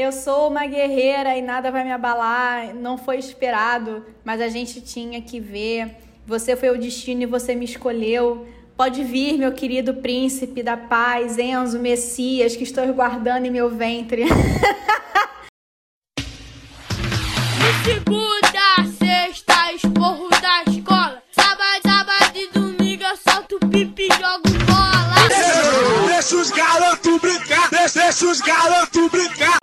Eu sou uma guerreira e nada vai me abalar, não foi esperado, mas a gente tinha que ver. Você foi o destino e você me escolheu. Pode vir, meu querido príncipe da paz, Enzo Messias, que estou guardando em meu ventre. Segunda, sexta, esporro da escola. Sábado, sábado e domingo eu solto pipi e jogo bola. Deixa os garotos brincar, deixa, deixa os garotos brincar.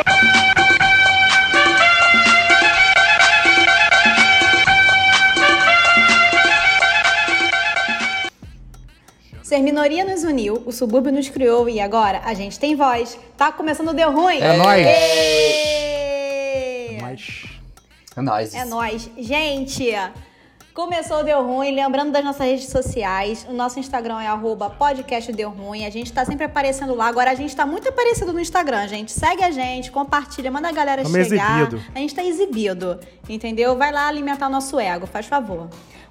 Ser minoria nos uniu, o subúrbio nos criou e agora a gente tem voz. Tá começando o Deu Ruim. É nóis. Êêêê! Mas. É nóis. É nóis. Gente, começou o Deu Ruim. Lembrando das nossas redes sociais. O nosso Instagram é arroba podcast Deu Ruim. A gente tá sempre aparecendo lá. Agora a gente tá muito aparecido no Instagram, gente. Segue a gente, compartilha, manda a galera Tamo chegar. exibido. A gente tá exibido, entendeu? Vai lá alimentar o nosso ego, faz favor.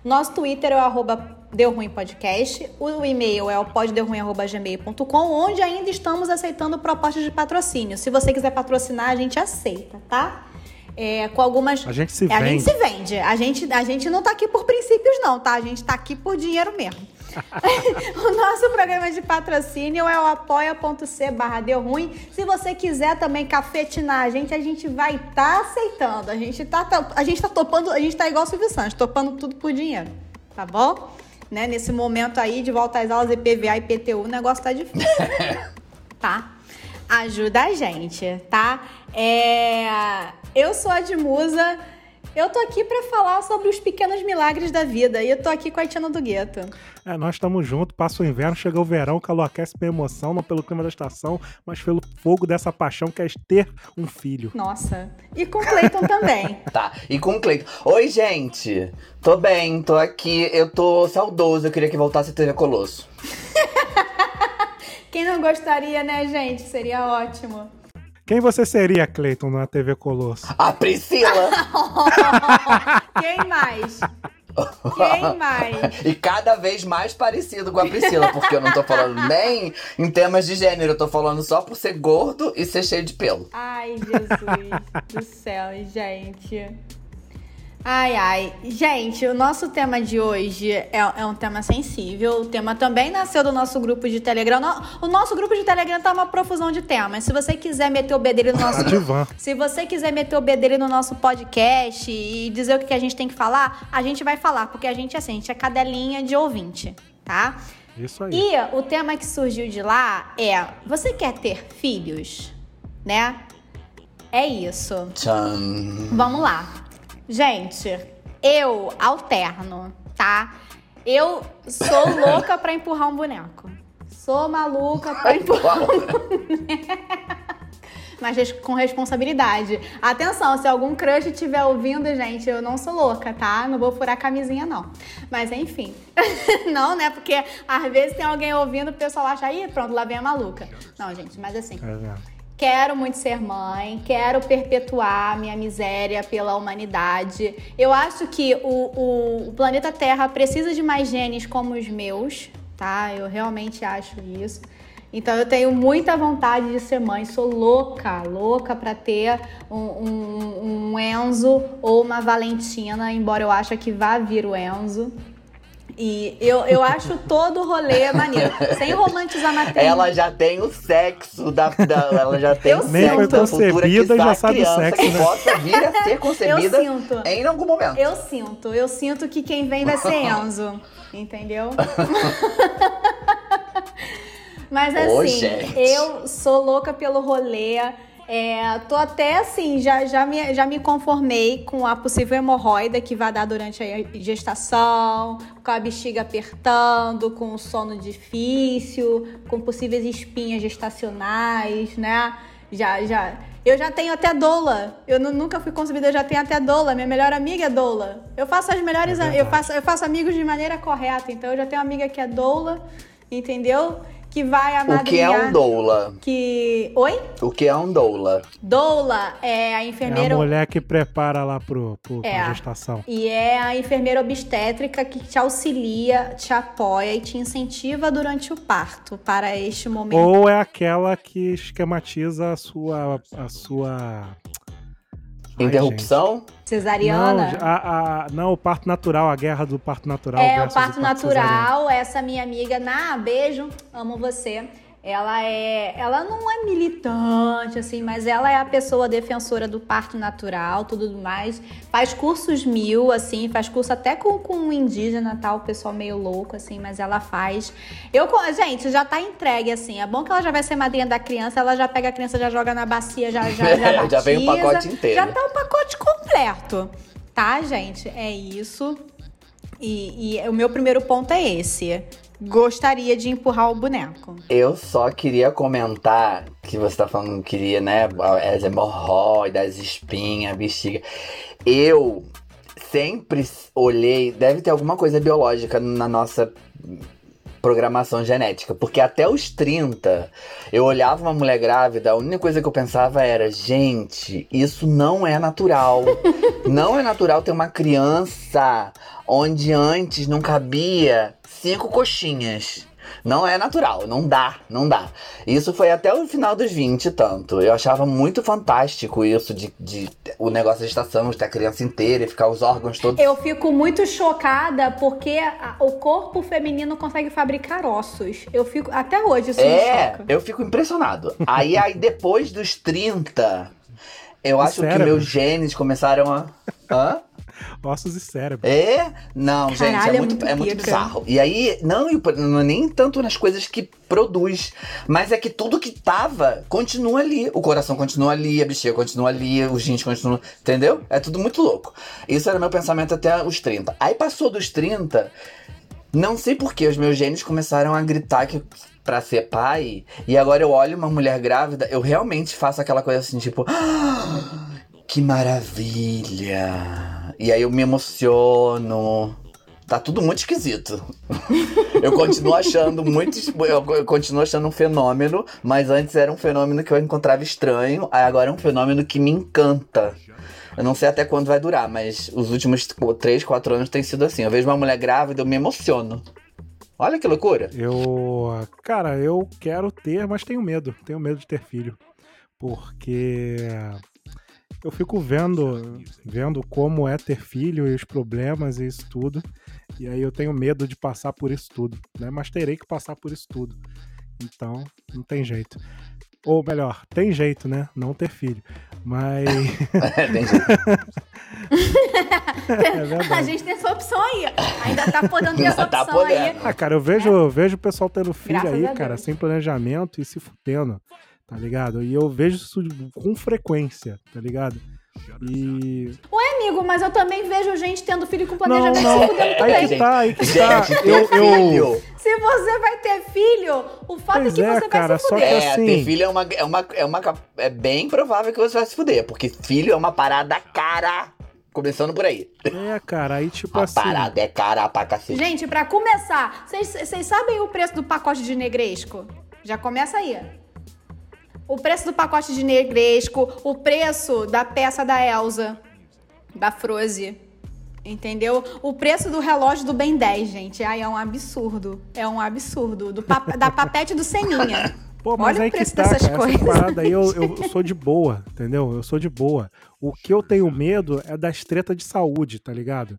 Nosso Twitter é o arroba Deu Ruim Podcast. O e-mail é o poddeuruim.gmail.com, onde ainda estamos aceitando propostas de patrocínio. Se você quiser patrocinar, a gente aceita, tá? É, com algumas. A gente se É, A gente vende. se vende. A gente, a gente não tá aqui por princípios, não, tá? A gente tá aqui por dinheiro mesmo. o nosso programa de patrocínio é o apoia.c barra deu ruim. Se você quiser também cafetinar a gente, a gente vai estar aceitando. A gente tá, tá- a gente tá topando, a gente tá igual o Silvio Santos, topando tudo por dinheiro. Tá bom? Né? Nesse momento aí de volta às aulas IPVA e IPTU, o negócio tá difícil. tá? Ajuda a gente, tá? É... Eu sou a Edmusa. Eu tô aqui pra falar sobre os pequenos milagres da vida. E eu tô aqui com a Tiana do Gueto. É, nós estamos juntos, passa o inverno, chega o verão, o calor aquece pela emoção, não pelo clima da estação, mas pelo fogo dessa paixão que é ter um filho. Nossa. E com o Cleiton também. Tá, e com o Cleiton. Oi, gente. Tô bem, tô aqui. Eu tô saudoso. Eu queria que voltasse a TV Colosso. Quem não gostaria, né, gente? Seria ótimo. Quem você seria, Cleiton, na TV Colosso? A Priscila! Quem mais? Quem mais? e cada vez mais parecido com a Priscila, porque eu não tô falando nem em temas de gênero, eu tô falando só por ser gordo e ser cheio de pelo. Ai, Jesus do céu, gente. Ai, ai. Gente, o nosso tema de hoje é, é um tema sensível. O tema também nasceu do nosso grupo de Telegram. No- O nosso grupo de Telegram tá uma profusão de temas. Se você quiser meter o bedelho no nosso... Divã. Se você quiser meter o bedelho no nosso podcast e dizer o que a gente tem que falar, a gente vai falar, porque a gente é assim, a gente é cadelinha de ouvinte, tá? Isso aí. E o tema que surgiu de lá é: você quer ter filhos? Né? É isso. Tchan. Vamos lá. Gente, eu alterno, tá? Eu sou louca pra empurrar um boneco. Sou maluca pra empurrar mas res- com responsabilidade. Atenção, se algum crush estiver ouvindo, gente, eu não sou louca, tá? Não vou furar a camisinha, não. Mas enfim. não, né? Porque às vezes tem alguém ouvindo, o pessoal acha, ih, pronto, lá vem a maluca. Não, gente, mas assim. É vendo? Quero muito ser mãe, quero perpetuar minha miséria pela humanidade. Eu acho que o, o- o planeta Terra precisa de mais genes como os meus, tá? Eu realmente acho isso. Então eu tenho muita vontade de ser mãe, sou louca, louca pra ter um, um- um Enzo ou uma Valentina, embora eu ache que vá vir o Enzo. E eu, eu acho todo o rolê maneiro, sem romantizar a maternidade. Ela já tem o sexo da. da- ela já tem Eu o sexo Nem foi da futura concebida, que já sabe o criança sexo, que né? possa vir a ser concebida Eu sinto. em algum momento. Eu sinto, eu sinto que quem vem vai ser Enzo, entendeu? Mas Ô, assim, gente. eu sou louca pelo rolê. É, tô até assim, já, já, me, já me conformei com a possível hemorroida que vai dar durante a gestação, com a bexiga apertando, com o sono difícil, com possíveis espinhas gestacionais, né? Já, já. Eu já tenho até doula. Eu nu- nunca fui concebida, eu já tenho até doula. Minha melhor amiga é doula. Eu faço as melhores, É eu faço, eu faço amigos de maneira correta. Então eu já tenho uma amiga que é doula, entendeu? Que vai O amadrinhar... que é um doula? Que... Oi? O que é um doula? Doula é a É enfermeira... a mulher que prepara lá pro, pro, É. pra gestação. E é a enfermeira obstétrica que te auxilia, te apoia e te incentiva durante o parto para este momento. Ou é aquela que esquematiza a sua. A sua... Ai, Interrupção? gente. Cesariana. Não, a, a- não, o parto natural, a guerra do parto natural. É, o parto cesariano. natural, essa minha amiga, na beijo, amo você. Ela é, ela não é militante assim, mas ela é a pessoa defensora do parto natural, tudo mais. Faz cursos mil assim, faz curso até com com indígena, tal, o pessoal meio louco assim, mas ela faz. Eu, gente, já tá entregue assim. É bom que ela já vai ser madrinha da criança, ela já pega a criança, já joga na bacia, já já já, Já vem o pacote inteiro. Já tá o pacote completo. Tá, gente? É isso. E, e o meu primeiro ponto é esse. Gostaria de empurrar o boneco. Eu só queria comentar que você tá falando que queria, né? As hemorroidas, as espinhas, a bexiga. Eu sempre olhei. Deve ter alguma coisa biológica na nossa programação genética. Porque até os 30, eu olhava uma mulher grávida, a única coisa que eu pensava era: gente, isso não é natural. não é natural ter uma criança onde antes não cabia cinco coxinhas. Não é natural, não dá, não dá. Isso foi até o final dos 20 tanto. Eu achava muito fantástico isso de, de o negócio da gestação, de ter a criança inteira e ficar os órgãos todos. Eu fico muito chocada porque a- o corpo feminino consegue fabricar ossos. Eu fico. Até hoje isso me É, choca. eu fico impressionado. aí, aí depois dos 30, eu acho que cérebro. meus genes começaram a. Hã? Ossos e cérebro. É? Não, gente, Caralho, é é muito, muito é muito bizarro. E aí, não, e não é nem tanto nas coisas que produz, mas é que tudo que tava continua ali. O coração continua ali, a bexiga continua ali, os rins continuam. Entendeu? É tudo muito louco. Isso era meu pensamento até os 30. Aí passou dos 30, não sei por que os meus genes começaram a gritar que. Pra ser pai, e agora eu olho uma mulher grávida, eu realmente faço aquela coisa assim, tipo. "Ah, que maravilha! E aí eu me emociono. Tá tudo muito esquisito. eu continuo achando muito. eu continuo achando um fenômeno, mas antes era um fenômeno que eu encontrava estranho, aí agora é um fenômeno que me encanta. Eu não sei até quando vai durar, mas os últimos 3, 4 anos tem sido assim. Eu vejo uma mulher grávida, eu me emociono. Olha que loucura. Eu. Cara, eu quero ter, mas tenho medo. Tenho medo de ter filho. Porque eu fico vendo, vendo como é ter filho e os problemas e isso tudo. E aí eu tenho medo de passar por isso tudo, né? Mas terei que passar por isso tudo. Então, não tem jeito. Ou melhor, tem jeito, né? Não ter filho. Mas Tem jeito. é A gente tem essa opção aí. Ainda tá podendo ter essa Tá opção aí. podendo. Ah, cara, eu vejo, eu vejo o pessoal tendo filho Graças aí, cara, sem planejamento e se fudendo, tá ligado? E eu vejo isso com frequência, tá ligado? E. Amigo, mas eu também vejo gente tendo filho com Não, planejamento não. se fudendo Aí também. que tá, aí que tá. Eu, eu, filho. Se você vai ter filho, o fato Pois é que é, você cara, vai se só fuder. que É, assim- ter filho é uma, é uma, é uma. É bem provável que você vai se fuder, porque filho é uma parada cara. Começando por aí. É, cara, aí tipo A assim. parada é cara pra cacete. Gente, pra começar, vocês vocês sabem o preço do pacote de negresco? Já começa aí. O preço do pacote de negresco, o preço da peça da Elsa, da Froze. Entendeu? O preço do relógio do Ben 10, gente. Ai, é um absurdo. É um absurdo. Do pa- da papete do Seninha. Pô, mas Olha aí o preço que tá, dessas cara, coisas. essa parada aí eu, eu sou de boa, entendeu? Eu sou de boa. O que eu tenho medo é das tretas de saúde, tá ligado?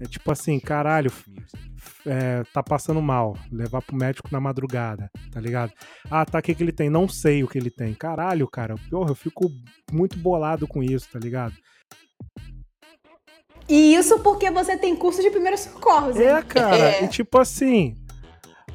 É tipo assim, caralho, é, tá passando mal, levar pro médico na madrugada, tá ligado? Ah, tá, o que que ele tem? Não sei o que ele tem. Caralho, cara, porra, eu fico muito bolado com isso, tá ligado? E isso porque você tem curso de primeiros socorros. hein? É, cara, É. e tipo assim.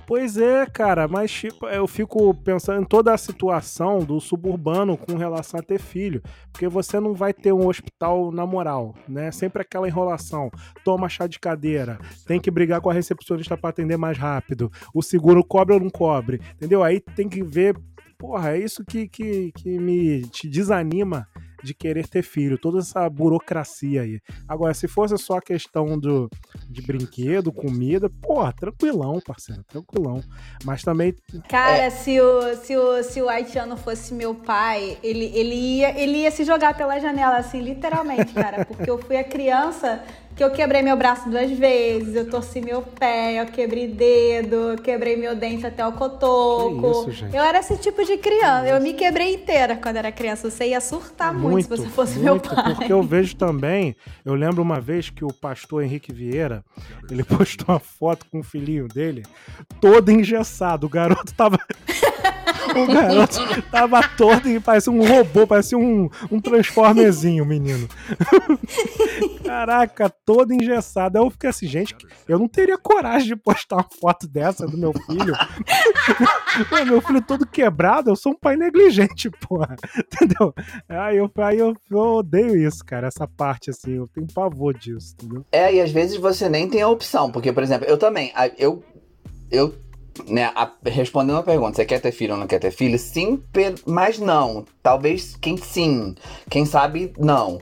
Pois é, cara, mas tipo, eu fico pensando em toda a situação do suburbano com relação a ter filho. Porque você não vai ter um hospital na moral, né? Sempre aquela enrolação. Toma chá de cadeira, tem que brigar com a recepcionista pra atender mais rápido. O seguro cobre ou não cobre, entendeu? Aí tem que ver. Porra, é isso que, que, que me te desanima de querer ter filho, toda essa burocracia aí. Agora, se fosse só a questão do, de brinquedo, comida, porra, tranquilão, parceiro, tranquilão. Mas também. Cara, se, o, se, o, se o haitiano fosse meu pai, ele, ele, ia, ele ia se jogar pela janela, assim, literalmente, cara. Porque eu fui a criança que eu quebrei meu braço duas vezes, eu torci meu pé, eu quebrei dedo, eu quebrei meu dente até o cotoco. Que isso, gente? eu era esse tipo de criança. Eu me quebrei inteira quando era criança. Você ia surtar muito, se você fosse meu muito, pai. Porque eu vejo também, eu lembro uma vez que o pastor Henrique Vieira, ele postou uma foto com o filhinho dele, todo engessado. O garoto tava. O garoto tava todo e parecia um robô, parecia um, um transformerzinho, menino. Caraca, todo engessado. Aí eu fiquei assim, gente, eu não teria coragem de postar uma foto dessa do meu filho. Meu filho todo quebrado, eu sou um pai negligente, porra. Entendeu? Aí eu, aí eu, eu odeio isso, cara, essa parte assim, eu tenho pavor disso, entendeu? É, e às vezes você nem tem a opção, porque, por exemplo, eu também, eu, eu, né, a- respondendo a pergunta, você quer ter filho ou não quer ter filho? Sim, mas não. Talvez quem sim, quem sabe não.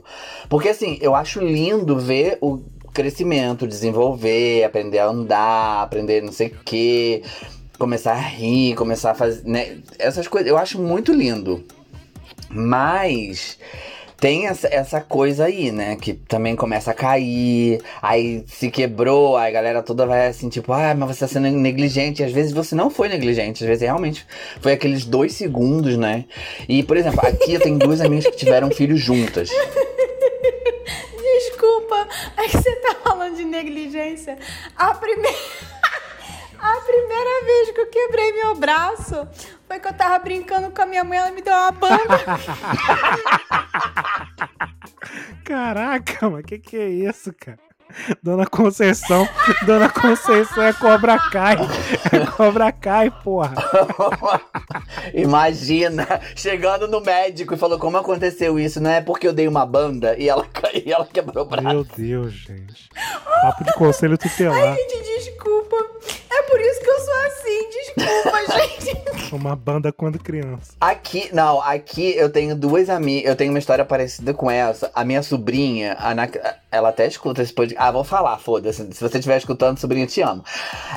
Porque assim, eu acho lindo ver o crescimento, desenvolver, aprender a andar, aprender não sei o quê, começar a rir, começar a fazer, né, essas coisas, eu acho muito lindo. Mas tem essa, essa coisa aí, né? Que também começa a cair, aí se quebrou, aí a galera toda vai assim, tipo, ah, mas você tá sendo negligente. E às vezes você não foi negligente, às vezes realmente foi aqueles dois segundos, né? E, por exemplo, aqui eu tenho duas amigas que tiveram filhos juntas. Desculpa, é que você tá falando de negligência. A primeira. A primeira vez que eu quebrei meu braço foi que eu tava brincando com a minha mãe, ela me deu uma banda. Caraca, mas que que é isso, cara? Dona Conceição, Dona Conceição é Cobra Kai. É Cobra Kai, porra. Imagina, chegando no médico e falou como aconteceu isso, não é porque eu dei uma banda e ela, e ela quebrou o braço. Meu Deus, gente. Papo de conselho tutelar. Gente, desculpa. É por isso que eu sou assim. Desculpa, gente. Uma banda quando criança. Aqui, não, aqui eu tenho duas amigas, eu tenho uma história parecida com essa. A minha sobrinha, a Ana- ela até escuta esse podcast. Ah, vou falar, foda-se. Se você estiver escutando, sobrinha, te amo.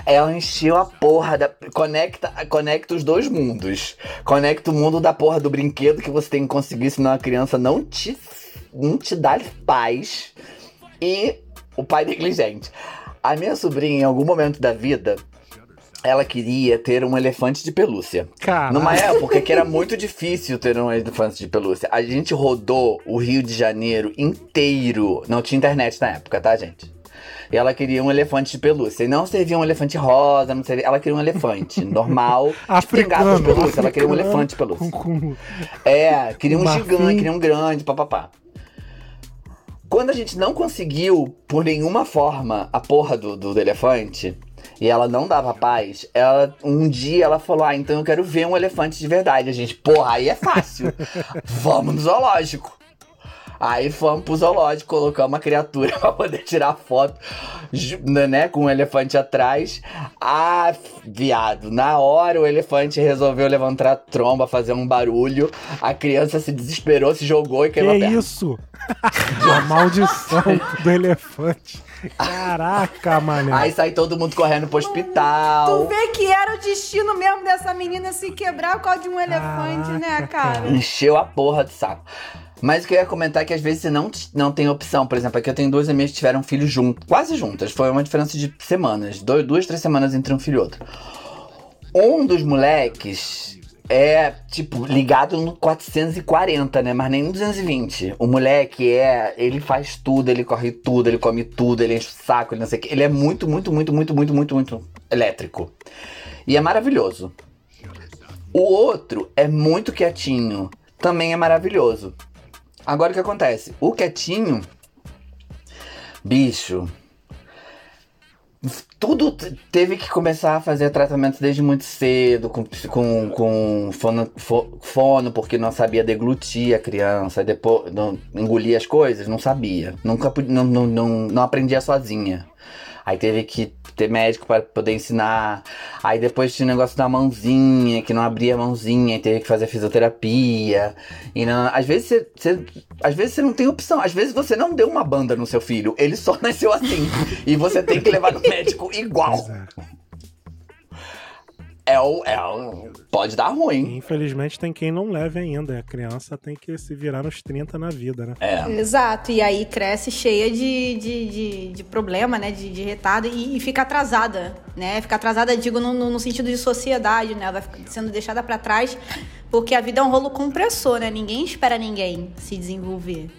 Ela encheu a porra da. Conecta, conecta os dois mundos. Conecta o mundo da porra do brinquedo que você tem que conseguir, senão a criança não te, não te dá paz. E o pai negligente. A minha sobrinha, em algum momento da vida, ela queria ter um elefante de pelúcia. Cara, Numa época que era muito difícil ter um elefante de pelúcia. A gente rodou o Rio de Janeiro inteiro. Não tinha internet na época, tá, gente? E ela queria um elefante de pelúcia. E não servia um elefante rosa, não servia... ela queria um elefante normal. africano, de pelúcia, ela queria um elefante de pelúcia. Com, com- É, queria um gigante, queria um grande, papapá. Quando a gente não conseguiu, por nenhuma forma, a porra do, do, do elefante, e ela não dava paz, ela um dia ela falou: Ah, então eu quero ver um elefante de verdade. A gente, porra, aí é fácil. Vamos no zoológico. Aí fomos pro zoológico, colocamos uma criatura pra poder tirar foto, ju- né, com o elefante atrás. Ah, viado, na hora o elefante resolveu levantar a tromba, fazer um barulho. A criança se desesperou, se jogou e Que queimou a perna. isso? A maldição do elefante. Caraca, mané. Aí sai todo mundo correndo pro Tu hospital. vê que era o destino mesmo dessa menina se quebrar por causa de um elefante, né, Caraca, cara? Encheu a porra do saco. Mas o que eu ia comentar é que às vezes você não, não tem opção. Por exemplo, aqui eu tenho duas amigas que tiveram filhos juntos, quase juntas. Foi uma diferença de semanas. Dois, duas, três semanas entre um filho e outro. Um dos moleques é, tipo, ligado no 440, né? Mas nem no 220. O moleque é. Ele faz tudo, ele corre tudo, ele come tudo, ele enche o saco, ele não sei o que. Ele é muito, muito, muito, muito, muito, muito, muito elétrico. E é maravilhoso. O outro é muito quietinho. Também é maravilhoso. Agora o que acontece? O quietinho. Bicho. Tudo teve que começar a fazer tratamento desde muito cedo, com, com, com fono, fo- fono, porque não sabia deglutir a criança, depois não, engolia as coisas, não sabia. Nunca não, não, não, não aprendia sozinha. Aí teve que ter médico para poder ensinar. Aí depois tinha o negócio da mãozinha, que não abria a mãozinha, e teve que fazer fisioterapia. E não, às vezes você, você- às vezes você não tem opção. Às vezes você não deu uma banda no seu filho, ele só nasceu assim. e você tem que levar no médico igual. Pois é. O, é o, pode dar ruim. Infelizmente tem quem não leve ainda. A criança tem que se virar nos 30 na vida, né? É. Exato, e aí cresce cheia de, de, de, de problema, né? De, de retardo e, e fica atrasada, né? Fica atrasada, digo, no, no, no sentido de sociedade, né? Vai ficar sendo deixada pra trás, porque a vida é um rolo compressor, né? Ninguém espera ninguém se desenvolver.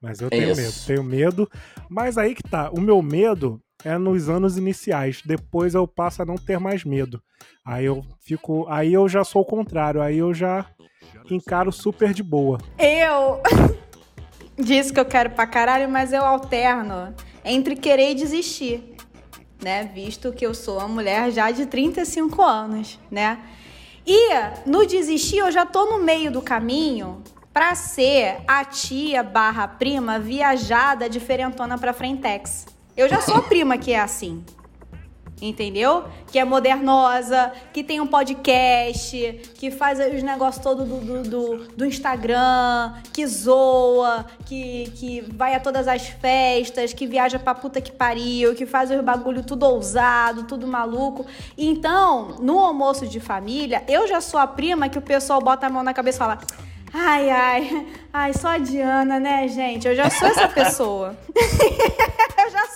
Mas eu tenho Isso. medo, tenho medo. Mas aí que tá, o meu medo é nos anos iniciais. Depois eu passo a não ter mais medo. Aí eu fico. Aí eu já sou o contrário. Aí eu já encaro super de boa. Eu disse que eu quero pra caralho, mas eu alterno entre querer e desistir, né? Visto que eu sou uma mulher já de 35 anos, né? E no desistir eu já tô no meio do caminho pra ser a tia barra prima viajada diferentona pra Frentex. Eu já sou a prima que é assim. Entendeu? Que é modernosa, que tem um podcast, que faz os negócios todos do, do, do, do Instagram, que zoa, que, que vai a todas as festas, que viaja pra puta que pariu, que faz os bagulho tudo ousado, tudo maluco. Então, no almoço de família, eu já sou a prima que o pessoal bota a mão na cabeça e fala. Ai, ai, ai, só a Diana, né, gente? Eu já sou essa pessoa. eu já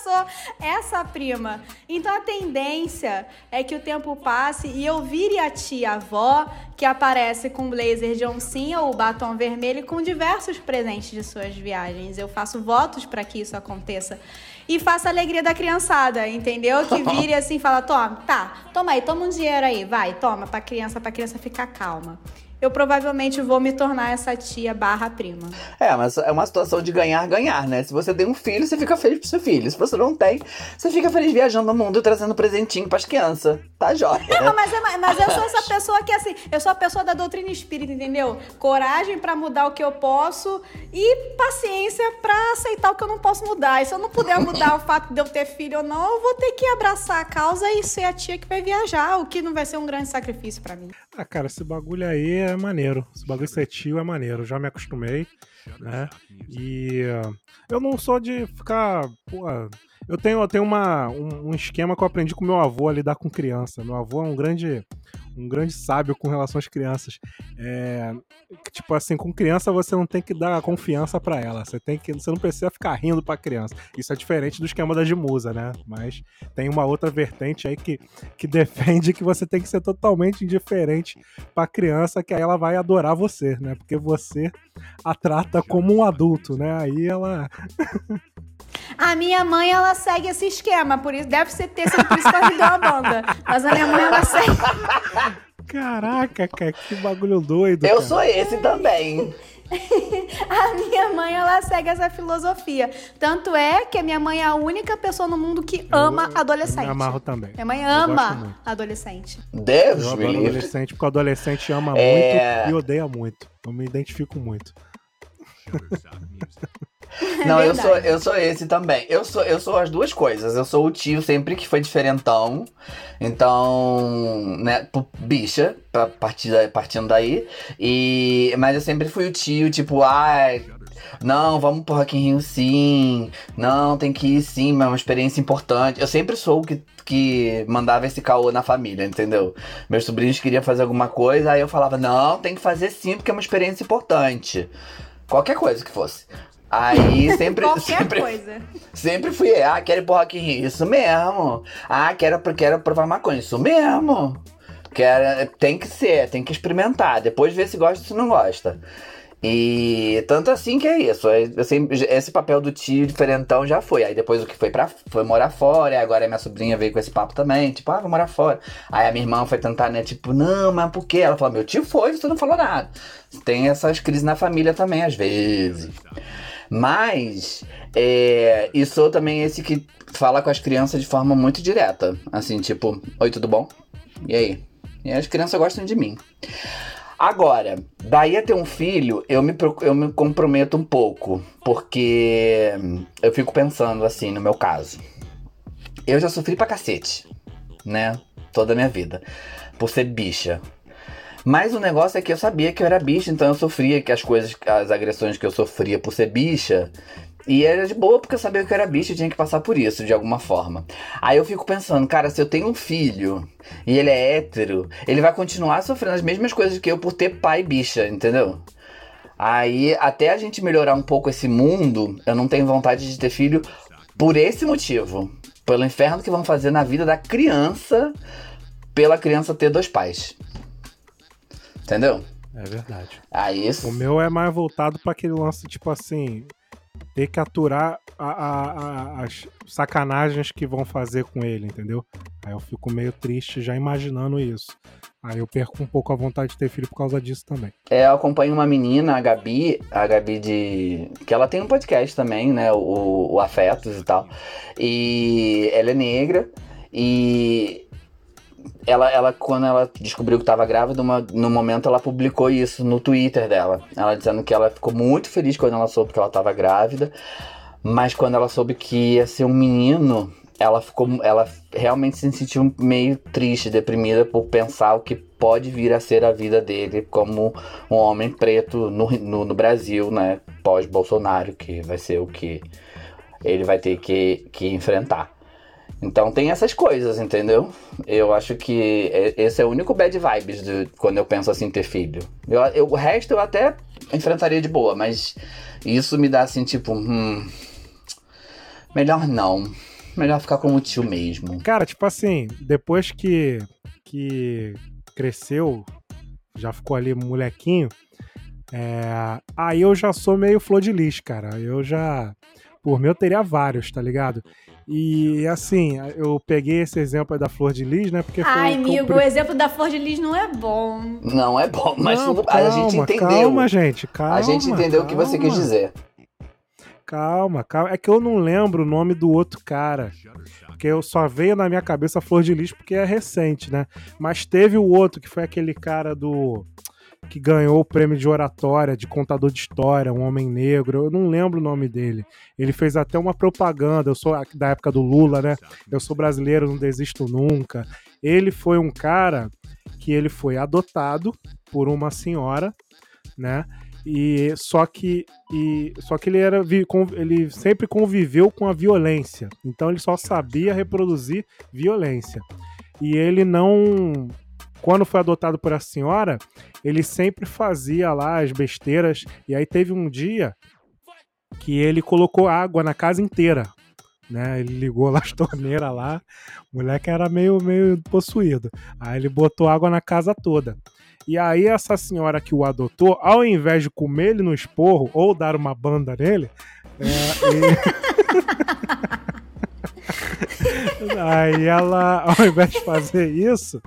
essa prima. Então a tendência é que o tempo passe e eu vire a tia avó que aparece com blazer de oncinha ou batom vermelho e com diversos presentes de suas viagens. Eu faço votos para que isso aconteça. E faça a alegria da criançada, entendeu? Que vire assim e fala: toma, tá, toma aí, toma um dinheiro aí, vai, toma, pra criança, pra criança ficar calma. Eu provavelmente vou me tornar essa tia barra prima. É, mas é uma situação de ganhar, ganhar, né? Se você tem um filho, você fica feliz pro seu filho. Se você não tem, você fica feliz viajando o mundo e trazendo presentinho pras crianças. Tá jóia. Não, mas, é- mas eu sou essa pessoa que, assim, eu sou a pessoa da doutrina espírita, entendeu? Coragem pra mudar o que eu posso e paciência pra aceitar o que eu não posso mudar. E se eu não puder mudar o fato de eu ter filho ou não, eu vou ter que abraçar a causa e ser a tia que vai viajar, o que não vai ser um grande sacrifício pra mim. Ah, cara, esse bagulho aí é maneiro. Esse bagulho ser tio é maneiro. Já me acostumei, né? E eu não sou de ficar. Eu tenho, eu tenho uma, um, um esquema que eu aprendi com meu avô a lidar com criança. Meu avô é um grande, um grande sábio com relação às crianças. É, tipo assim, com criança você não tem que dar confiança pra ela. Você tem que, você não precisa ficar rindo pra criança. Isso é diferente do esquema da Gimusa, né? Mas tem uma outra vertente aí que, que defende que você tem que ser totalmente indiferente pra criança, que aí ela vai adorar você, né? Porque você a trata como um adulto, né? Aí ela. A minha mãe, ela segue esse esquema, por isso deve ser ter sido por isso que ela me deu a banda. Mas a minha mãe, ela segue. Caraca, cara, que bagulho doido. Eu cara. sou esse também. A minha mãe, ela segue essa filosofia. Tanto é que a minha mãe é a única pessoa no mundo que ama Eu adolescente. Me amarro também. Minha mãe Eu ama adolescente. Deus Eu me adoro livre. adolescente, porque o adolescente ama É. muito e odeia muito. Eu me identifico muito. Não, É eu sou, eu sou esse também. Eu sou, eu sou as duas coisas. Eu sou o tio sempre que foi diferentão. Então, né, bicha, pra partir partindo daí. E, mas eu sempre fui o tio, tipo, ai. Não, vamos pro Rock in Rio sim. Não, tem que ir sim, é uma experiência importante. Eu sempre sou o que, que mandava esse caô na família, entendeu? Meus sobrinhos queriam fazer alguma coisa, aí eu falava, não, tem que fazer sim, porque é uma experiência importante. Qualquer coisa que fosse. Aí sempre. Qualquer sempre, coisa. Sempre fui, ah, quero ir pro Rock in Rio, isso mesmo. Ah, quero, quero provar maconha, isso mesmo. Quero, tem que ser, tem que experimentar. Depois ver se gosta ou se não gosta. E tanto assim que é isso. Eu sempre- esse papel do tio diferentão já foi. Aí depois o que foi para foi morar fora. E agora a minha sobrinha veio com esse papo também. Tipo, ah, vou morar fora. Aí a minha irmã foi tentar, né? Tipo, não, mas por quê? Ela falou, meu tio foi, você não falou nada. Tem essas crises na família também, às vezes. Mas, é, e sou também esse que fala com as crianças de forma muito direta. Assim, tipo, oi, tudo bom? E aí? E as crianças gostam de mim. Agora, daí a ter um filho, eu me, eu me comprometo um pouco. Porque eu fico pensando assim, no meu caso. eu já sofri pra cacete, né? Toda a minha vida. Por ser bicha. Mas o negócio é que eu sabia que eu era bicha, então eu sofria que as coisas, as agressões que eu sofria por ser bicha. E era de boa porque eu sabia que eu era bicha e tinha que passar por isso de alguma forma. Aí eu fico pensando, cara, se eu tenho um filho e ele é hétero, ele vai continuar sofrendo as mesmas coisas que eu por ter pai bicha, entendeu? Aí, até a gente melhorar um pouco esse mundo, eu não tenho vontade de ter filho por esse motivo. Pelo inferno que vão fazer na vida da criança, pela criança ter dois pais. Entendeu? É verdade. Aí isso. O meu é mais voltado pra aquele lance, tipo assim, ter que aturar a- a- a- as sacanagens que vão fazer com ele, entendeu? Aí eu fico meio triste já imaginando isso. Aí eu perco um pouco a vontade de ter filho por causa disso também. É, eu acompanho uma menina, a Gabi, a Gabi de. que ela tem um podcast também, né? O, o Afetos e tal. E ela é negra e. Ela, ela, quando ela descobriu que estava grávida, uma- no momento ela publicou isso no Twitter dela. Ela dizendo que ela ficou muito feliz quando ela soube que ela estava grávida. Mas quando ela soube que ia ser um menino, ela ficou. Ela realmente se sentiu meio triste, deprimida por pensar o que pode vir a ser a vida dele como um homem preto no, no, no Brasil, né? Pós-Bolsonaro, que vai ser o que ele vai ter que, que enfrentar. Então tem essas coisas, entendeu? Eu acho que e- esse é o único bad vibes de, quando eu penso assim ter filho. Eu, eu- o resto eu até enfrentaria de boa, mas isso me dá assim, tipo, hum, melhor não. Melhor ficar com o tio mesmo. Cara, tipo assim, depois que, que cresceu, já ficou ali molequinho, é, aí eu já sou meio flor de lis, cara. Eu já. Por mim, eu teria vários, tá ligado? E assim, eu peguei esse exemplo aí da flor de lis, né? Porque foi Ai, amigo, pre- o exemplo da Flor de Lis não é bom. Não é bom, mas Não, tudo- a gente calma, entendeu. Calma, gente, calma. a gente entendeu o que você quis calma. dizer. Calma, calma. É que eu não lembro o nome do outro cara. Porque eu só veio na minha cabeça a Flor de Lis porque é recente, né? Mas teve o outro, que foi aquele cara do. Que ganhou o prêmio de oratória, de contador de história, um homem negro. Eu não lembro o nome dele. Ele fez até uma propaganda. Eu sou da época do Lula, né? Eu sou brasileiro, não desisto nunca. Ele foi um cara que ele foi adotado por uma senhora, né? E só que e só que ele era ele sempre conviveu com a violência. Então ele só sabia reproduzir violência. E ele não quando foi adotado por a senhora, ele sempre fazia lá as besteiras e aí teve um dia que ele colocou água na casa inteira. Né, ele ligou lá as torneiras lá, o moleque era meio, meio possuído. Aí ele botou água na casa toda. E aí essa senhora que o adotou, ao invés de comer ele no esporro ou dar uma banda nele, é, e- aí ela, ao invés de fazer isso,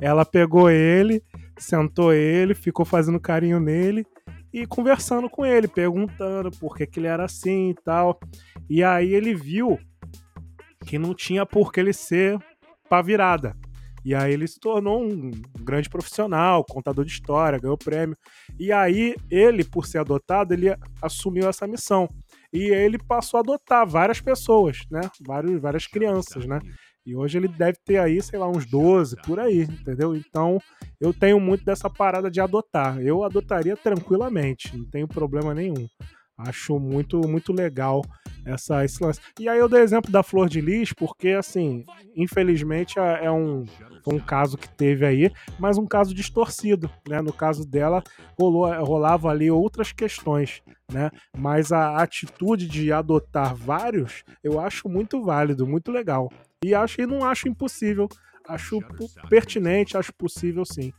ela pegou ele, sentou ele, ficou fazendo carinho nele e conversando com ele, perguntando por que, que ele era assim e tal. E aí ele viu que não tinha por que ele ser pra virada. E aí ele se tornou um grande profissional, contador de história, ganhou prêmio. E aí ele, por ser adotado, ele assumiu essa missão. E ele passou a adotar várias pessoas, né? Vários, várias crianças, né? E hoje ele deve ter aí, sei lá, uns 12, por aí, entendeu? Então eu tenho muito dessa parada de adotar. Eu adotaria tranquilamente, não tenho problema nenhum. Acho muito, muito legal essa, esse lance. E aí eu dei exemplo da Flor de Lis, porque, assim, infelizmente é é um, um caso que teve aí, mas um caso distorcido, né? No caso dela, rolou, rolava ali outras questões, né? Mas a atitude de adotar vários, eu acho muito válido, muito legal. E acho e não acho impossível. Acho pertinente, acho possível sim.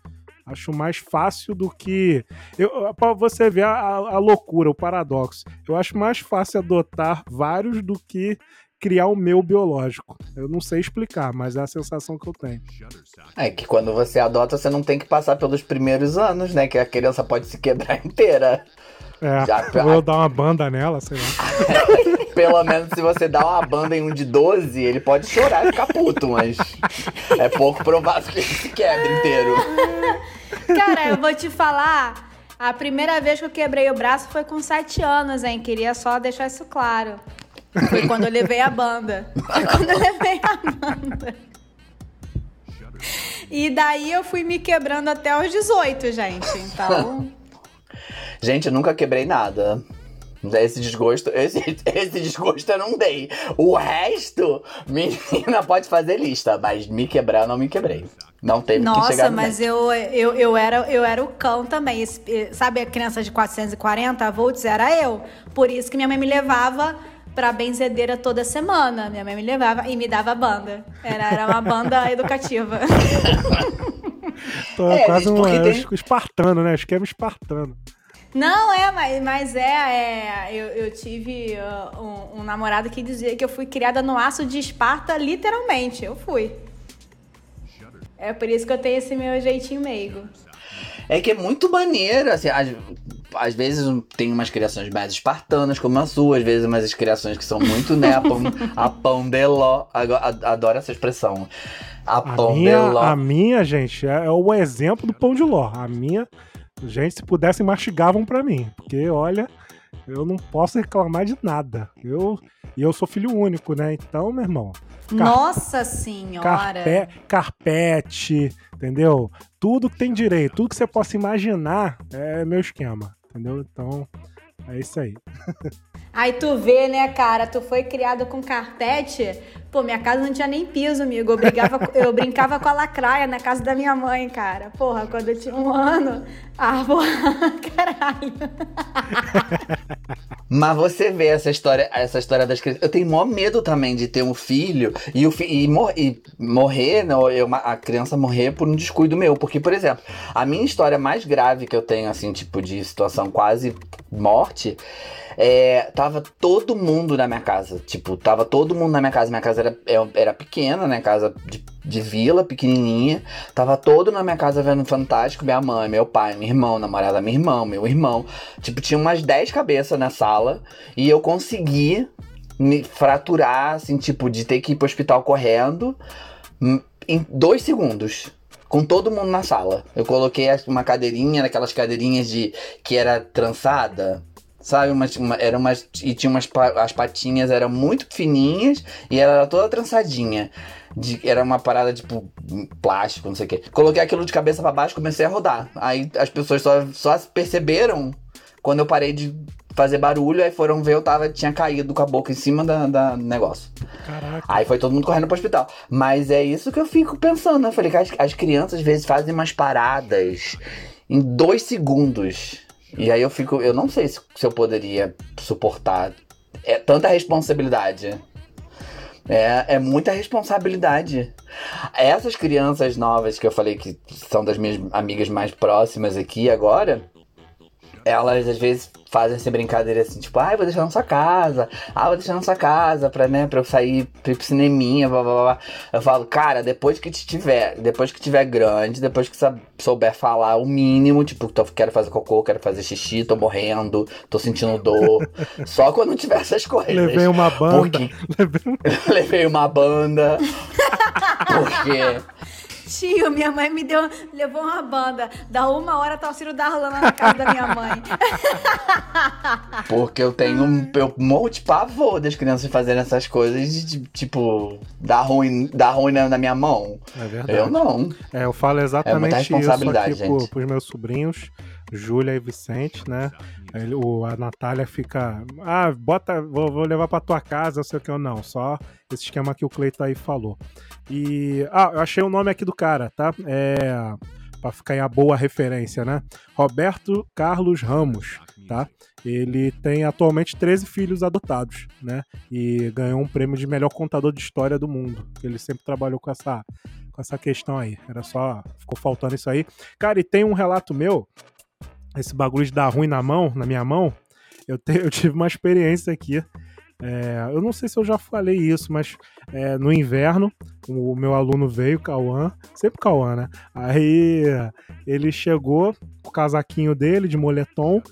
Acho mais fácil do que. Eu, pra você ver a, a- loucura, o paradoxo. Eu acho mais fácil adotar vários do que criar o meu biológico. Eu não sei explicar, mas é a sensação que eu tenho. É que quando você adota, você não tem que passar pelos primeiros anos, né? Que a criança pode se quebrar inteira. É, Já- vou eu dar uma banda nela, sei lá. Pelo menos se você dá uma banda em um de 12, ele pode chorar e ficar puto, mas é pouco provável que ele se quebre inteiro. Cara, eu vou te falar. A primeira vez que eu quebrei o braço foi com 7 anos, hein? Queria só deixar isso claro. Foi quando eu levei a banda. Foi quando eu levei a banda. E daí eu fui me quebrando até os 18, gente. Então. Gente, eu nunca quebrei nada. Esse desgosto, esse, esse desgosto eu não dei. O resto, menina, pode fazer lista, mas me quebrar eu não me quebrei. Não teve que Nossa, chegar no mas eu, eu, eu, era, eu era o cão também. Esse- eh, sabe a criança de 440 volts? Era eu. Por isso que minha mãe me levava pra benzedeira toda semana. Minha mãe me levava e me dava banda. Era, era uma banda educativa. Tô É, quase gente, um é, tem- espartano, né? Esquema espartano. Não, é, mas, mas é, é, eu, eu tive uh, um, um namorado que dizia que eu fui criada no aço de Esparta, literalmente. Eu fui. É por isso que eu tenho esse meu jeitinho meigo. É que é muito maneiro, assim, às, às vezes tem umas criações mais espartanas, como a sua, às vezes umas criações que são muito, né, a pão, a pão de ló, adoro essa expressão, a A pão de minha, ló. a minha, gente, é, é o exemplo do pão de ló. A minha, gente, se pudessem, mastigavam pra mim. Porque, olha, eu não posso reclamar de nada. Eu, e eu sou filho único, né? Então, meu irmão, Nossa senhora! carpe, carpete, entendeu? Tudo que tem direito, tudo que você possa imaginar é meu esquema, entendeu? Então, é isso aí. Aí tu vê, né, cara? Tu foi criado com carpete. Pô, minha casa não tinha nem piso, amigo. Eu, brigava, eu brincava com a lacraia na casa da minha mãe, cara. Porra, quando eu tinha um ano. Ah, porra, caralho. Mas você vê essa história, essa história das crianças. Eu tenho maior medo também de ter um filho e, o fi, e, mor- e morrer, não, eu, a criança morrer por um descuido meu. Porque, por exemplo, a minha história mais grave que eu tenho, assim, tipo, de situação quase morte, é, tava todo mundo na minha casa. Tipo, tava todo mundo na minha casa. Minha casa era, é- era pequena, né? Casa de, de vila, pequenininha. Tava todo na minha casa vendo Fantástico. Minha mãe, meu pai, meu irmão, namorada da minha irmã, meu irmão. Tipo, tinha umas 10 cabeças na sala. E eu consegui me fraturar, assim, tipo, de ter que ir pro hospital correndo hum, em dois segundos. Com todo mundo na sala. Eu coloquei uma cadeirinha, daquelas cadeirinhas de que era trançada. Sabe, umas, uma, era umas, e tinha umas, as patinhas eram muito fininhas e ela era toda trançadinha. De- era uma parada tipo plástico, não sei o que. Coloquei aquilo de cabeça pra baixo, comecei a rodar. Aí as pessoas só, só perceberam quando eu parei de fazer barulho, aí foram ver, eu tava, tinha caído com a boca em cima da, da negócio. Caraca. Aí foi todo mundo correndo pro hospital. Mas é isso que eu fico pensando. Eu falei que as, as crianças às vezes fazem umas paradas em dois segundos. E aí eu fico. Eu não sei se, se eu poderia suportar é, tanta responsabilidade. É, é muita responsabilidade. Essas crianças novas que eu falei que são das minhas amigas mais próximas aqui agora, elas às vezes fazem essa brincadeira assim, tipo, ah, vou deixar na sua casa, ah, vou deixar na sua casa pra, né, pra eu sair pra ir pro cineminha, blá blá blá. Eu falo, cara, depois que te tiver, depois que tiver grande, depois que souber falar o mínimo, tipo, tô, quero fazer cocô, quero fazer xixi, tô morrendo, tô sentindo dor. Só quando tiver essas coisas. Levei uma banda. Porque levei uma banda. Porque Tio, minha mãe me deu, levou uma banda. Da uma hora tá o Ciro Darlan lá na casa da minha mãe. Porque eu tenho. um- Eu morro de pavor das crianças fazerem essas coisas de, de, tipo, dar ruim, dar ruim na, minha mão. É verdade. Eu não. É, eu falo exatamente isso responsabilidade, aqui pro, gente. pros meus sobrinhos, Júlia e Vicente, né? Ele- o, a Natália fica. Ah, bota. Vou, vou levar pra tua casa, eu sei o que eu não. Só esse esquema que o Cleiton aí falou. E. Ah, eu achei o nome aqui do cara, tá? É. Pra ficar em a boa referência, né? Roberto Carlos Ramos, tá? Ele tem atualmente 13 filhos adotados, né? E ganhou um prêmio de melhor contador de história do mundo. Ele sempre trabalhou com essa, com essa questão aí. Era só. Ficou faltando isso aí. Cara, e tem um relato meu. Esse bagulho de dar ruim na mão, na minha mão. Eu, te- eu tive uma experiência aqui. É, eu não sei se eu já falei isso, mas é, no inverno, o meu aluno veio, Cauã, sempre Cauã, né? Aí ele chegou com o casaquinho dele de moletom,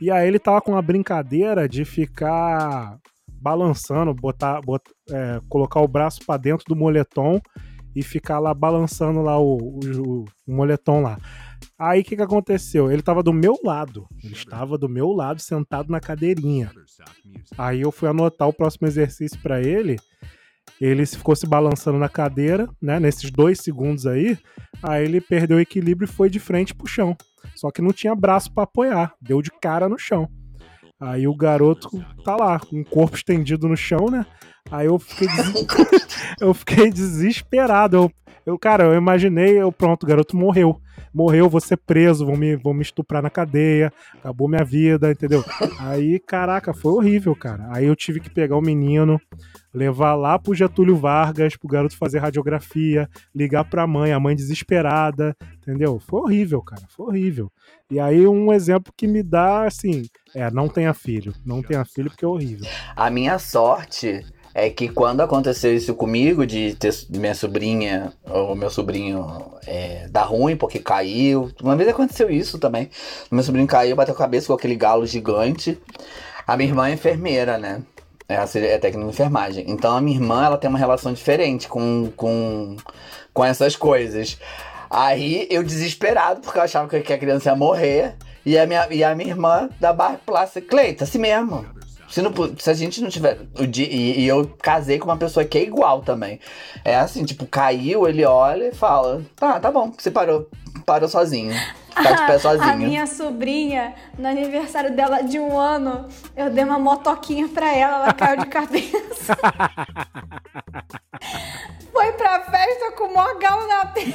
e aí ele tava com uma brincadeira de ficar balançando, botar, bot- é, colocar o braço pra dentro do moletom e ficar lá balançando lá o, o- o moletom lá. Aí o que, que aconteceu? Ele tava do meu lado. Ele estava do meu lado, sentado na cadeirinha. Aí eu fui anotar o próximo exercício pra ele. Ele se- ficou se balançando na cadeira, né? Nesses dois segundos aí. Aí ele perdeu o equilíbrio e foi de frente pro chão. Só que não tinha braço pra apoiar. Deu de cara no chão. Aí o garoto tá lá, com o corpo estendido no chão, né? Aí eu fiquei, des- eu fiquei desesperado. Eu, eu, cara, eu imaginei, eu, pronto, o garoto morreu. Morreu, vou ser preso, vou me, vou me estuprar na cadeia, acabou minha vida, entendeu? Aí, caraca, foi horrível, cara. Aí eu tive que pegar o menino, levar lá pro Getúlio Vargas, pro garoto fazer radiografia, ligar pra mãe, a mãe desesperada, entendeu? Foi horrível, cara, foi horrível. E aí um exemplo que me dá, assim, é, não tenha filho, não tenha filho porque é horrível. A minha sorte é que quando aconteceu isso comigo, de ter minha sobrinha, ou meu sobrinho é, dar ruim porque caiu. Uma vez aconteceu isso também. Meu sobrinho caiu, bateu a cabeça com aquele galo gigante. A minha irmã é enfermeira, né? É, a- é técnica de enfermagem. Então a minha irmã ela tem uma relação diferente com, com, com essas coisas. Aí eu desesperado, porque eu achava que que a criança ia morrer. E a minha, e a minha irmã da Barra Plástica, Cleita, assim mesmo. Se, não, se a gente não tiver. O dia, e, e eu casei com uma pessoa que é igual também. É assim, tipo, caiu, ele olha e fala: Tá, tá bom, você parou. Parou sozinho. Tá de pé sozinho. A minha sobrinha, no aniversário dela de um ano, eu dei uma motoquinha pra ela, ela caiu de cabeça. Foi pra festa com o maior galo na perna.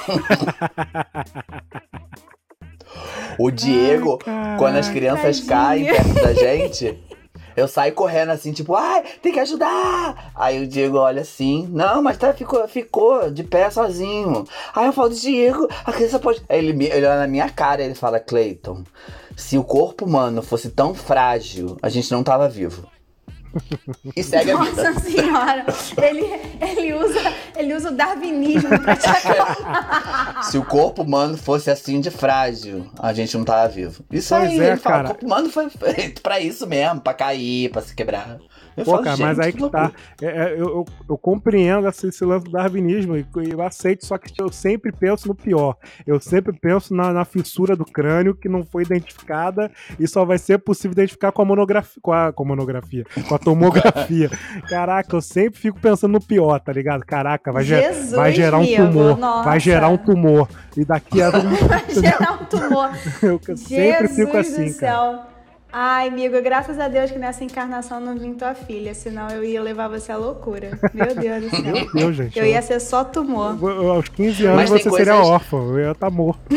O Diego, Ai, quando as crianças tadinha. caem perto da gente, eu saio correndo assim, tipo, ai, tem que ajudar. Aí o Diego olha assim, não, mas tá, ficou, ficou de pé sozinho. Aí eu falo, Diego, a criança pode. Aí ele, ele olha na minha cara e ele fala, Cleiton, se o corpo humano fosse tão frágil, a gente não tava vivo. E segue a vida. Nossa senhora, ele, ele, usa, ele usa o darwinismo pra te acalmar. Se o corpo humano fosse assim de frágil, a gente não tava vivo. Isso Pois aí, é, ele fala, cara. o corpo humano foi feito pra isso mesmo, pra cair, pra se quebrar. Eu Pô, falo, cara, mas aí que tá. loucura. É, é, eu, eu, eu compreendo esse, esse lance do darwinismo e eu aceito, só que eu sempre penso no pior. Eu sempre penso na, na fissura do crânio que não foi identificada e só vai ser possível identificar com a monografia. Com a, com a monografia, com a tomografia. Caraca, eu sempre fico pensando no pior, tá ligado? Caraca, vai, ge- Jesus, vai gerar um tumor. nossa. Vai gerar um tumor. E daqui a. Vai gerar um tumor. eu sempre Jesus fico assim, do cara. Ai, amigo, graças a Deus que nessa encarnação não vim tua filha, senão eu ia levar você à loucura. Meu Deus do céu. Meu Deus, gente. Eu ia ser só tumor. Eu- eu- aos 15 anos Mas você seria coisas- órfão, eu ia estar morto.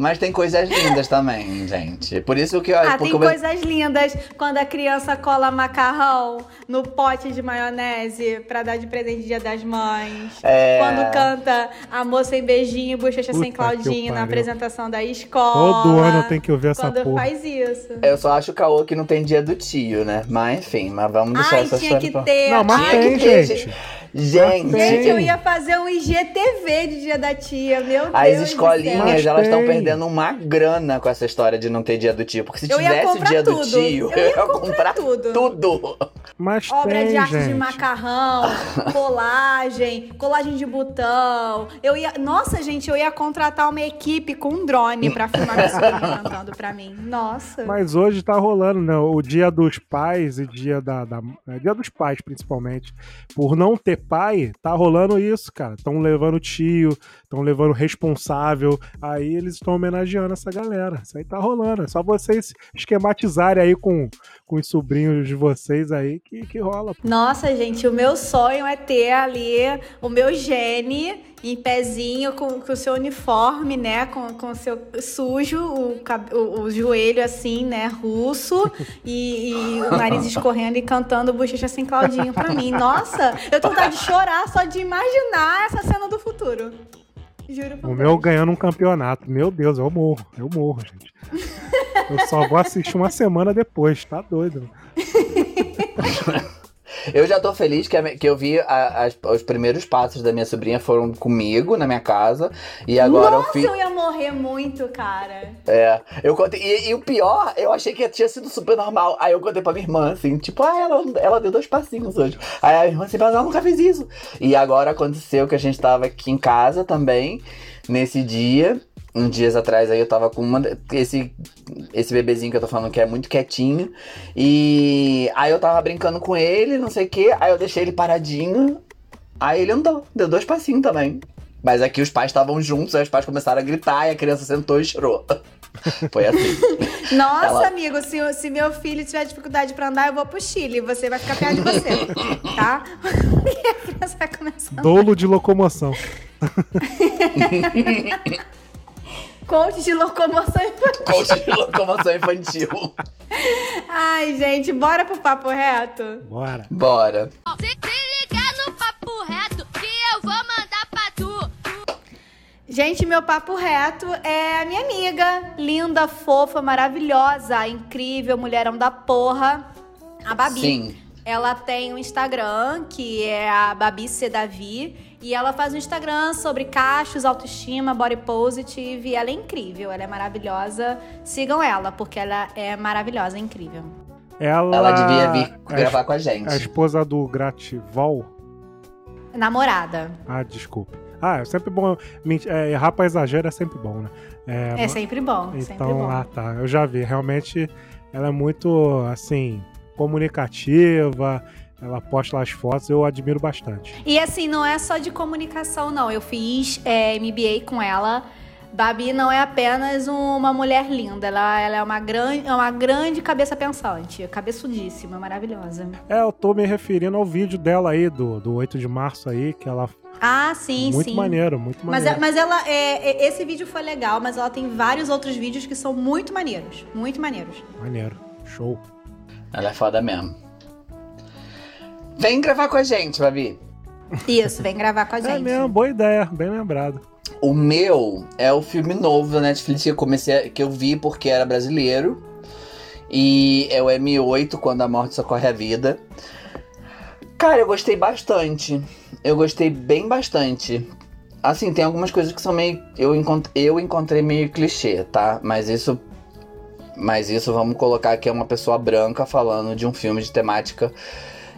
Mas tem coisas lindas também, gente. Por isso que eu. Ah, tem eu- coisas lindas quando a criança cola macarrão no pote de maionese pra dar de presente Dia das Mães. É. Quando canta Amor Sem Beijinho, Bochecha Sem Puta Claudinho na apresentação da escola. Todo ano eu tenho que ouvir essa Quando porra. faz isso. Eu só acho caô que não tem dia do tio, né? Mas enfim, mas vamos deixar Ai, essa tinha história que pra- ter. Não, mas Tinha tem, que ter, gente. Gente, Gente, eu ia fazer um IGTV de Dia da Tia, meu as Deus. do escolinhas, elas estão perdendo uma grana com essa história de não ter dia do tio. Porque se Eu ia tivesse o comprar dia do tudo. tio, Eu ia comprar tudo. tudo. Mas. Obra tem, de arte gente. de macarrão, colagem, colagem de botão. Eu ia, nossa, gente, eu ia contratar uma equipe com um drone pra filmar meu sobrinho cantando pra mim. Nossa. Mas hoje tá rolando, né? O dia dos pais e dia da, da- é, dia dos pais, principalmente. Por não ter pai, tá rolando isso, cara. Estão levando tio, estão levando responsável. Aí eles estão homenageando essa galera. Isso aí tá rolando. É só vocês esquematizarem aí com, com os sobrinhos de vocês aí que, que rola. pô. Nossa, gente, o meu sonho é ter ali o meu gene em pezinho com, com o seu uniforme, né? Com, com o seu sujo, o, o, o joelho assim, né? Russo e, e o nariz escorrendo e cantando Bochecha Sem Claudinho pra mim. Nossa, eu tô vontade de chorar só de imaginar essa cena do futuro. Juro por O Deus. meu ganhando um campeonato. Meu Deus, eu morro. Eu morro, gente. Eu só vou assistir uma semana depois. Tá doido. Eu já tô feliz que, a que eu vi a- as- os primeiros passos da minha sobrinha foram comigo na minha casa. E agora Nossa, eu fiz. eu ia morrer muito, cara. É, eu contei. E, e o pior, eu achei que tinha sido super normal. Aí eu contei pra minha irmã, assim, tipo, ah, ela, ela deu dois passinhos hoje. Aí a minha irmã assim, mas ela nunca fez isso. E agora aconteceu que a gente tava aqui em casa também, nesse dia. Um dias atrás aí eu tava com uma. Esse, esse bebezinho que eu tô falando que é muito quietinho. E aí eu tava brincando com ele, não sei o que. Aí eu deixei ele paradinho. Aí ele andou, deu dois passinhos também. Mas aqui os pais estavam juntos, aí os pais começaram a gritar e a criança sentou e chorou. Foi assim. Nossa, Ela- amigo, se, se meu filho tiver dificuldade pra andar, eu vou pro Chile. Você vai ficar perto de você, tá? E a criança vai começar a Dolo de locomoção. Coach de locomoção infantil. Coach de locomoção infantil. Ai, gente, bora pro papo reto? Bora. Bora. Se, se ligar no papo reto que eu vou mandar pra tu. Gente, meu papo reto é a minha amiga, linda, fofa, maravilhosa, incrível, mulherão da porra, a Babi. Sim. Ela tem um Instagram, que é a Babi C. Davi, e ela faz um Instagram sobre cachos, autoestima, body positive, e ela é incrível, ela é maravilhosa. Sigam ela, porque ela é maravilhosa, é incrível. Ela, Ela devia vir a gravar es- com a gente. A esposa do Grativol. Namorada. Ah, desculpe. Ah, é sempre bom. é, errar pra exagero é sempre bom, né? É, É sempre bom, sempre Então, bom. ah tá. Eu já vi. Realmente, ela é muito, assim, comunicativa. Ela posta lá as fotos. Eu admiro bastante. E assim, não é só de comunicação, não. Eu fiz é, MBA com ela. Babi não é apenas uma mulher linda, ela, ela é, uma grande, é uma grande cabeça pensante, cabeçudíssima, maravilhosa. É, eu tô me referindo ao vídeo dela aí, do, do 8 de março aí, que ela. Ah, sim, muito sim. maneiro, muito Mas, maneiro. é- mas ela, é, é- esse vídeo foi legal, mas ela tem vários outros vídeos que são muito maneiros, muito maneiros. Maneiro. Show. Ela é foda mesmo. Vem gravar com a gente, Babi. Isso, vem gravar com a gente. É mesmo, boa ideia, bem lembrado. O meu é o filme novo da Netflix que eu comecei, a- que eu vi porque era brasileiro. E é o M8, Quando a Morte Socorre a Vida. Cara, eu gostei bastante. Eu gostei bem bastante. Assim, tem algumas coisas que são meio. Eu, encont... eu encontrei meio clichê, tá? Mas isso. Mas isso vamos colocar que é uma pessoa branca falando de um filme de temática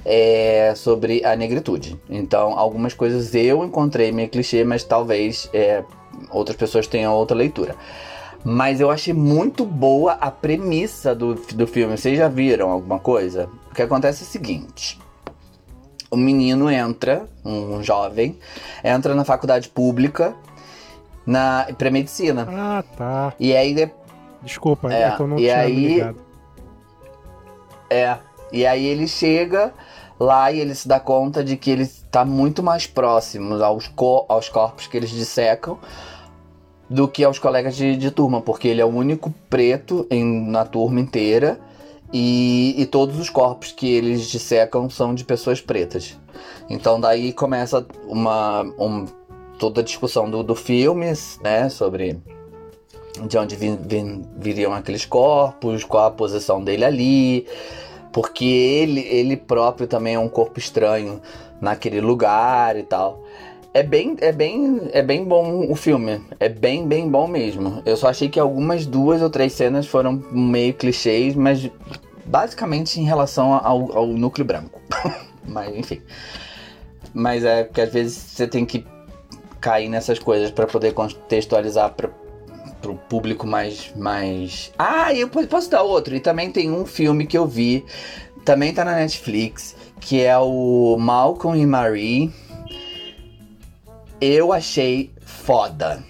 é, sobre a negritude. Então, algumas coisas eu encontrei meio clichê, mas talvez é, outras pessoas tenham outra leitura. Mas eu achei muito boa a premissa do, do filme. Vocês já viram alguma coisa? O que acontece é o seguinte: o menino entra, um jovem, entra na faculdade pública na para medicina. Ah, tá. E aí de- Desculpa, É, é, que eu não e aí- ligado. É. E aí ele chega lá e ele se dá conta de que ele está muito mais próximo aos, co- aos corpos que eles dissecam do que aos colegas de, de turma, porque ele é o único preto em- na turma inteira e, e todos os corpos que eles dissecam são de pessoas pretas. Então daí começa uma, um- toda a discussão do, do filme, né, sobre de onde vin- vin- viriam aqueles corpos, qual a posição dele ali, porque ele, ele próprio também é um corpo estranho naquele lugar e tal. É bem, é bem, é bem bom o filme. É bem, bem bom mesmo. Eu só achei que algumas duas ou três cenas foram meio clichês, mas basicamente em relação ao, ao núcleo branco. mas enfim. Mas é porque às vezes você tem que cair nessas coisas para poder contextualizar pra, pro público mais, mais. Ah, eu po- posso dar outro. E também tem um filme que eu vi, também tá na Netflix, que é o Malcolm e Marie. Eu achei foda.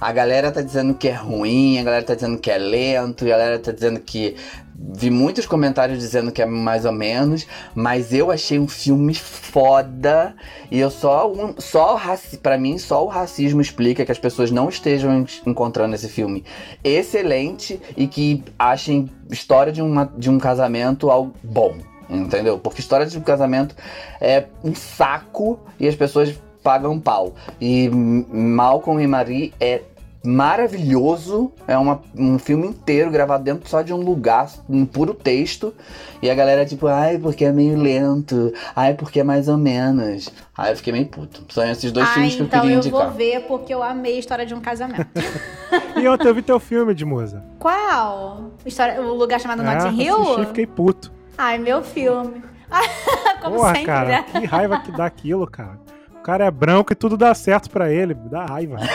A galera tá dizendo que é ruim, a galera tá dizendo que é lento, a galera tá dizendo que. Vi muitos comentários dizendo que é mais ou menos, mas eu achei um filme foda. E eu só. Um, só raci- pra mim, só o racismo explica que as pessoas não estejam en- encontrando esse filme excelente e que achem história de, uma, de um casamento algo bom. Entendeu? Porque história de um casamento é um saco e as pessoas pagam pau. E Malcolm e Marie é maravilhoso. É uma, um filme inteiro gravado dentro só de um lugar, um puro texto. E a galera, tipo, ai, porque é meio lento. Ai, porque é mais ou menos. Aí eu fiquei meio puto. São esses dois Ah, filmes que eu então queria eu indicar. vou ver porque eu amei a história de um casamento. E ontem eu vi teu filme de musa. Qual? História, o lugar chamado Notting Hill? assisti e fiquei puto. Ai, meu filme. Como Porra, sempre, cara, né? que raiva que dá aquilo, cara. O cara é branco e tudo dá certo pra ele. Dá raiva.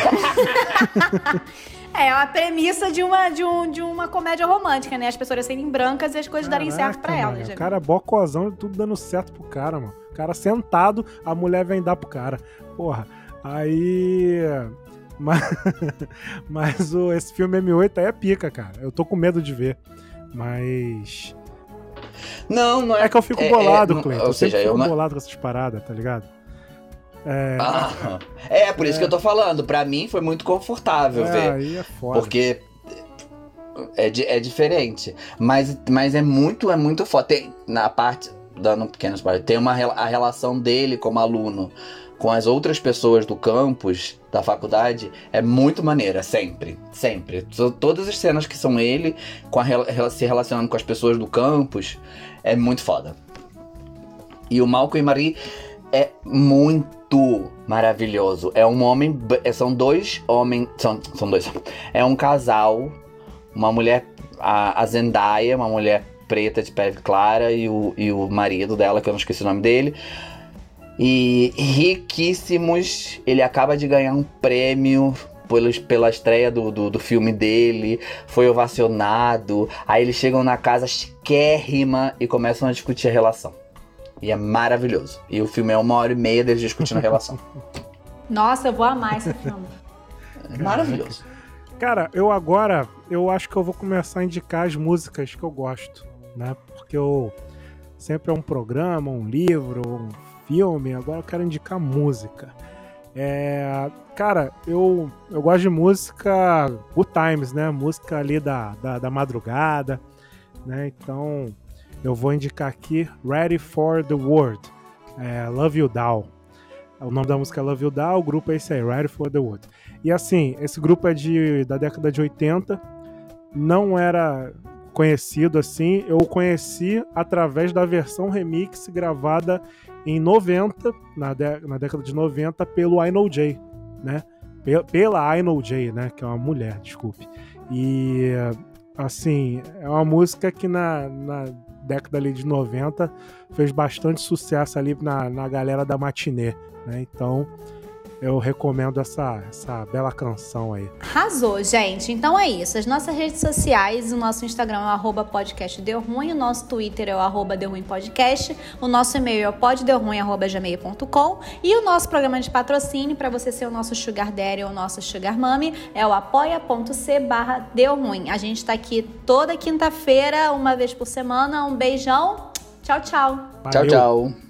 É uma premissa de uma, de, um, de uma comédia romântica, né? As pessoas serem brancas e as coisas darem certo pra Caraca, elas. mano, né? O cara é bocozão e tudo dando certo pro cara, mano. O cara sentado, a mulher vem dar pro cara. Porra, aí. Mas, mas o, esse filme M8 aí é pica, cara. Eu tô com medo de ver. Mas. Não, não é. É que eu fico É, bolado, é, Cleiton. ou Eu sempre seja, eu fico não- bolado com essas paradas, tá ligado? É, Ah, é, por isso que eu tô falando. Pra mim foi muito confortável é, ver. aí é foda. Porque é, é diferente. Mas, mas é muito, é muito foda. Tem, na parte, dando um pequeno spoiler, tem uma, a relação dele como aluno com as outras pessoas do campus, da faculdade, é muito maneira, sempre. Sempre. To- Todas as cenas que são ele com a, se relacionando com as pessoas do campus, é muito foda. E o Malcolm e Marie é muito maravilhoso. É um homem. é, São dois homens. São, são dois. É um casal. Uma mulher. A, a Zendaya, uma mulher preta de pele clara, e o, e o marido dela, que eu não esqueci o nome dele. E riquíssimos. Ele acaba de ganhar um prêmio. Pelos, pela estreia do, do, do filme dele, foi ovacionado. Aí eles chegam na casa chiquérrima e começam a discutir a relação. E é maravilhoso. E o filme é uma hora e meia deles discutindo a relação. Nossa, eu vou amar esse filme. É maravilhoso. Cara, eu agora, eu acho que eu vou começar a indicar as músicas que eu gosto, né? Porque eu sempre é um programa, um livro, um filme, agora eu quero indicar música. É, cara, eu, eu gosto de música good times, né? Música ali da, da, da madrugada, né? Então eu vou indicar aqui Ready for the World, é, Love You Down. O nome da música é Love You Down, o grupo é esse aí, Ready for the World. E assim, esse grupo é de, da década de 80, não era conhecido assim, eu o conheci através da versão remix gravada em 90, na, dé- na década de 90, pelo I Know Jay, né? Pe- Pela I Know Jay, né? Que é uma mulher, desculpe. E, assim, é uma música que na, na década ali de 90 fez bastante sucesso ali na, na galera da matinê, né? Então, eu recomendo essa, essa bela canção aí. Arrasou, gente. Então é isso. As nossas redes sociais, o nosso Instagram é o arroba podcast Deu Ruim, o nosso Twitter é o arroba Deu Ruim Podcast, o nosso e-mail é o poddeuruim.gmail.com e o nosso programa de patrocínio para você ser o nosso Sugar Daddy ou o nosso Sugar Mummy é o apoia.c barra Deu Ruim. A gente tá aqui toda quinta-feira, uma vez por semana. Um beijão. Tchau, tchau. Tchau, Valeu. tchau.